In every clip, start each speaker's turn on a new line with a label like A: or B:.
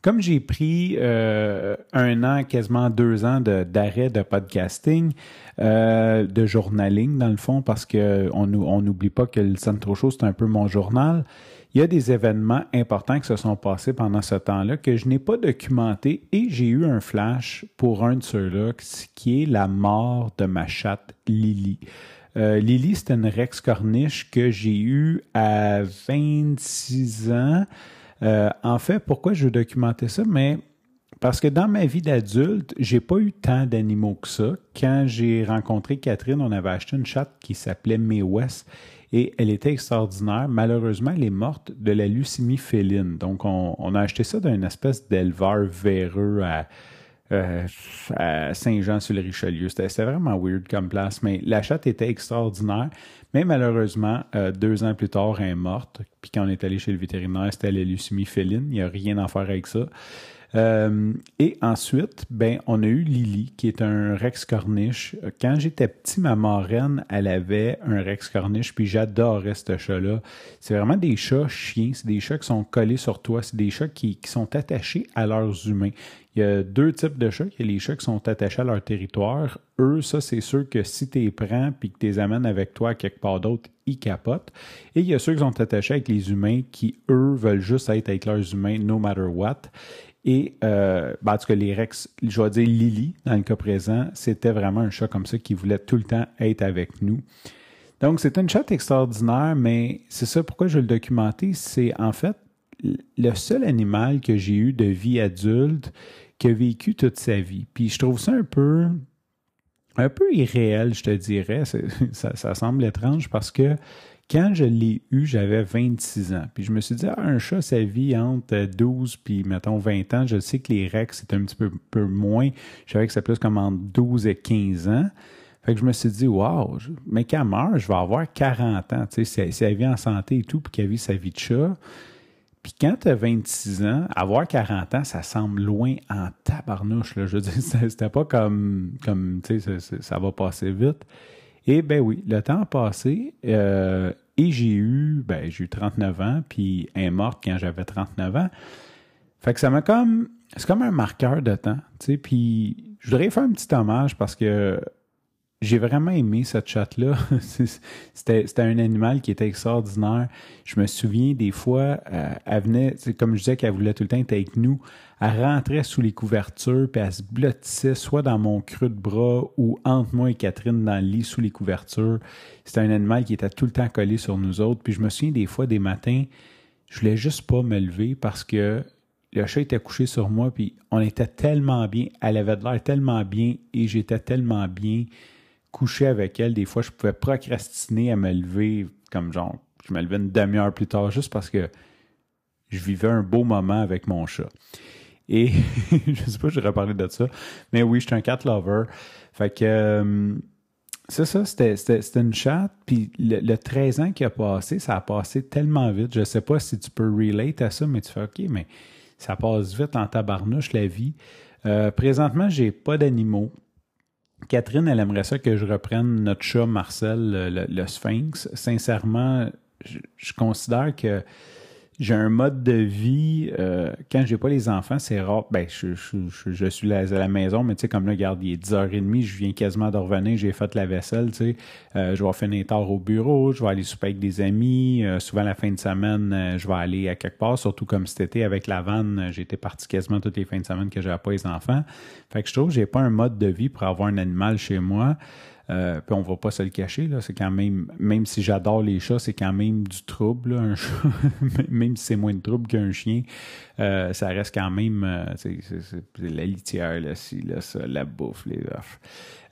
A: Comme j'ai pris euh, un an, quasiment deux ans d'arrêt de, podcasting, euh, de journaling dans le fond, parce qu'on on n'oublie pas que le Centro Show, c'est un peu mon journal, il y a des événements importants qui se sont passés pendant ce temps-là que je n'ai pas documenté et j'ai eu un flash pour un de ceux-là, qui est la mort de ma chatte Lily. Euh, Lily, c'était une Rex Corniche que j'ai eue à 26 ans. Euh, en fait, pourquoi je veux documenter ça? Mais parce que dans ma vie d'adulte, j'ai pas eu tant d'animaux que ça. Quand j'ai rencontré Catherine, on avait acheté une chatte qui s'appelait May West et elle était extraordinaire. Malheureusement, elle est morte de la leucémie féline. Donc, on, a acheté ça d'un espèce d'éleveur véreux à, euh, à Saint-Jean-sur-le-Richelieu. C'était vraiment weird comme place, mais la chatte était extraordinaire. Mais malheureusement, euh, deux ans plus tard, elle est morte. Puis quand on est allé chez le vétérinaire, c'était la leucémie féline. Il n'y a rien à faire avec ça. Euh, et ensuite, ben, on a eu Lily, qui est un Rex Corniche. Quand j'étais petit, ma marraine, elle avait un Rex Corniche, puis j'adorais ce chat-là. C'est vraiment des chats chiens, c'est des chats qui sont collés sur toi, c'est des chats qui, sont attachés à leurs humains. Il y a deux types de chats. Il y a les chats qui sont attachés à leur territoire. Eux, ça, c'est sûr que si tu les prends puis que tu les amènes avec toi à quelque part d'autre, ils capotent. Et il y a ceux qui sont attachés avec les humains qui, eux, veulent juste être avec leurs humains no matter what. Et, euh, ben, en tout cas, les Rex, je vais dire Lily, dans le cas présent, c'était vraiment un chat comme ça qui voulait tout le temps être avec nous. Donc, c'est une chatte extraordinaire, mais c'est ça pourquoi je veux le documenter? C'est en fait le seul animal que j'ai eu de vie adulte qui a vécu toute sa vie. Puis je trouve ça un peu un peu irréel, je te dirais. Ça, ça semble étrange parce que quand je l'ai eu, j'avais 26 ans. Puis je me suis dit, ah, un chat, ça vit entre 12 puis, mettons, 20 ans. Je sais que les Rex, c'est un petit peu, peu moins. Je savais que c'est plus comme entre 12 et 15 ans. Fait que je me suis dit, wow, mais qu'elle meurt, je vais avoir 40 ans. Tu sais, si elle vit en santé et tout, puis qu'elle vit sa vie de chat. Puis quand tu as 26 ans, avoir 40 ans, ça semble loin en tabarnouche. Je veux dire, c'était pas comme, comme tu sais, ça, va passer vite. Et ben oui, le temps a passé euh, et j'ai eu, ben, j'ai eu 39 ans, puis elle est morte quand j'avais 39 ans. Fait que ça m'a comme, c'est comme un marqueur de temps, tu sais, puis je voudrais faire un petit hommage parce que j'ai vraiment aimé cette chatte-là. C'était c'était un animal qui était extraordinaire. Je me souviens des fois, euh, elle venait, comme je disais qu'elle voulait tout le temps être avec nous, elle rentrait sous les couvertures, puis elle se blottissait soit dans mon creux de bras ou entre moi et Catherine dans le lit sous les couvertures. C'était un animal qui était tout le temps collé sur nous autres. Puis je me souviens des fois, des matins, je voulais juste pas me lever parce que le chat était couché sur moi, puis on était tellement bien, elle avait de l'air tellement bien et j'étais tellement bien couché avec elle. Des fois, je pouvais procrastiner à me lever, comme genre, je me levais une demi-heure plus tard juste parce que je vivais un beau moment avec mon chat. Et je sais pas, j'aurais parlé de ça, mais oui, je suis un cat lover. Fait que euh, c'est ça, c'était, une chatte. Puis le, le 13 ans qui a passé, ça a passé tellement vite. Je sais pas si tu peux relate à ça, mais tu fais OK, mais ça passe vite en tabarnouche la vie. Euh, présentement, j'ai pas d'animaux. Catherine, elle aimerait ça que je reprenne notre chat Marcel, le, Sphinx. Sincèrement, je considère que j'ai un mode de vie. euh, quand j'ai pas les enfants, c'est rare. Ben, je, je- je- je suis à la maison, mais tu sais, comme là, regarde, il est 10h30, je viens quasiment de revenir, j'ai fait la vaisselle, tu sais. Euh, je vais finir tard au bureau, je vais aller souper avec des amis. euh, souvent, la fin de semaine, euh, je vais aller à quelque part, surtout comme cet été avec la vanne, euh, j'étais parti quasiment toutes les fins de semaine que j'avais pas les enfants. Fait que je trouve que j'ai pas un mode de vie pour avoir un animal chez moi. Euh, puis on va pas se le cacher, là, c'est quand même, même si j'adore les chats, c'est quand même du trouble, un chat. même si c'est moins de trouble qu'un chien, euh, ça reste quand même, euh, c'est, la litière, là, là, ça, la bouffe, les.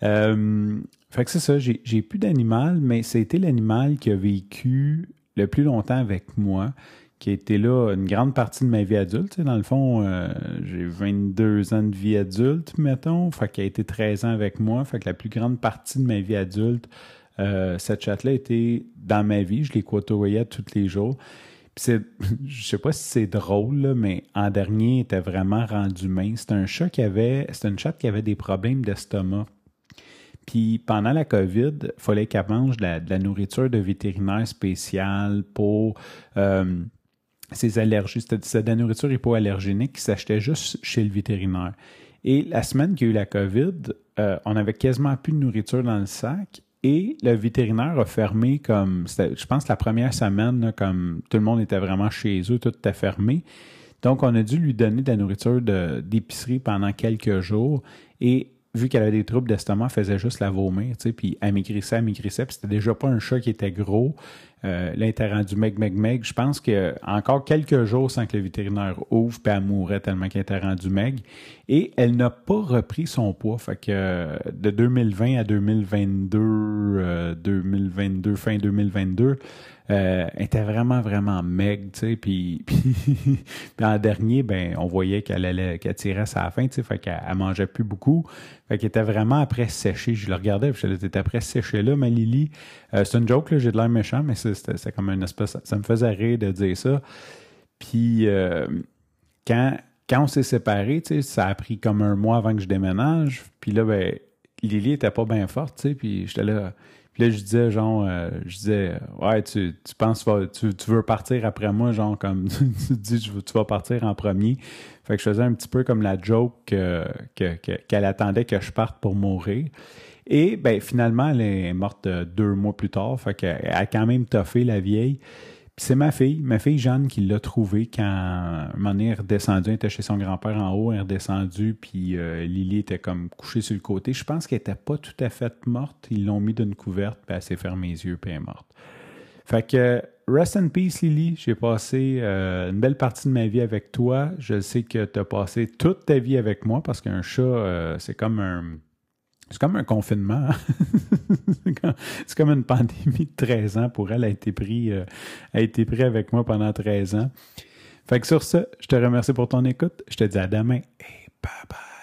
A: Euh, fait que c'est ça, j'ai plus d'animal, mais c'était l'animal qui a vécu le plus longtemps avec moi, qui a été là une grande partie de ma vie adulte. Dans le fond, euh, j'ai 22 ans de vie adulte, mettons, fait qu'elle a été 13 ans avec moi, fait que la plus grande partie de ma vie adulte, euh, cette chatte-là était dans ma vie, je l'ai côtoyée tous les jours. Je je sais pas si c'est drôle, mais en dernier, il était vraiment rendu mince. C'était un chat qui avait, c'était une chatte qui avait des problèmes d'estomac. Puis pendant la COVID, il fallait qu'elle mange de la, nourriture de vétérinaire spéciale pour euh, ses allergies. La nourriture hypoallergénique qui s'achetait juste chez le vétérinaire. Et la semaine qu'il y a eu la COVID, euh, on avait quasiment plus de nourriture dans le sac. Et le vétérinaire a fermé comme, je pense, la première semaine, comme tout le monde était vraiment chez eux, tout était fermé. Donc, on a dû lui donner de la nourriture d'épicerie pendant quelques jours. Et vu qu'elle avait des troubles d'estomac, faisait juste la vomir, tu sais, puis elle maigrissait, elle maigrissait, puis c'était déjà pas un chat qui était gros. Euh, là, rendue meg, meg, meg. Je pense que encore quelques jours sans que le vétérinaire ouvre, puis elle mourrait tellement qu'elle était rendue meg. Et elle n'a pas repris son poids. Fait que euh, de 2020 à 2022, 2022, euh, fin 2022, euh, était vraiment, vraiment meg, tu sais. Puis, puis, en dernier, ben, on voyait qu'elle allait, qu'elle tirait sa fin, tu sais. Fait qu'elle mangeait plus beaucoup. Fait qu'elle était vraiment après sécher. Je le regardais, puis elle était après sécher là, ma Lily. Euh, c'est une joke, là, j'ai de l'air méchant, mais c'est comme une espèce. Ça me faisait rire de dire ça. Puis, euh, quand, quand on s'est séparés, tu sais, ça a pris comme un mois avant que je déménage. Puis là, ben, Lily était pas bien forte, tu sais. Puis j'étais là puis là, je disais, genre, euh, je disais, ouais, tu, tu penses, tu, tu, veux partir après moi, genre, comme tu dis, tu vas partir en premier. Fait que je faisais un petit peu comme la joke qu'elle que, attendait que je parte pour mourir. Et ben finalement, elle est morte deux mois plus tard. Fait qu'elle a quand même toffé la vieille c'est ma fille, ma fille Jeanne, qui l'a trouvé quand un est redescendue, elle était chez son grand-père en haut, elle est redescendue, puis euh, Lily était comme couchée sur le côté. Je pense qu'elle n'était pas tout à fait morte. Ils l'ont mis d'une couverte, puis elle s'est fermée les yeux, puis elle est morte. Fait que, rest in peace, Lily. J'ai passé euh, une belle partie de ma vie avec toi. Je sais que tu as passé toute ta vie avec moi, parce qu'un chat, euh, c'est comme un c'est comme un confinement. C'est comme une pandémie de 13 ans pour elle. a été pris, euh, a été pris avec moi pendant 13 ans. Fait que sur ça, je te remercie pour ton écoute. Je te dis à demain et bye bye.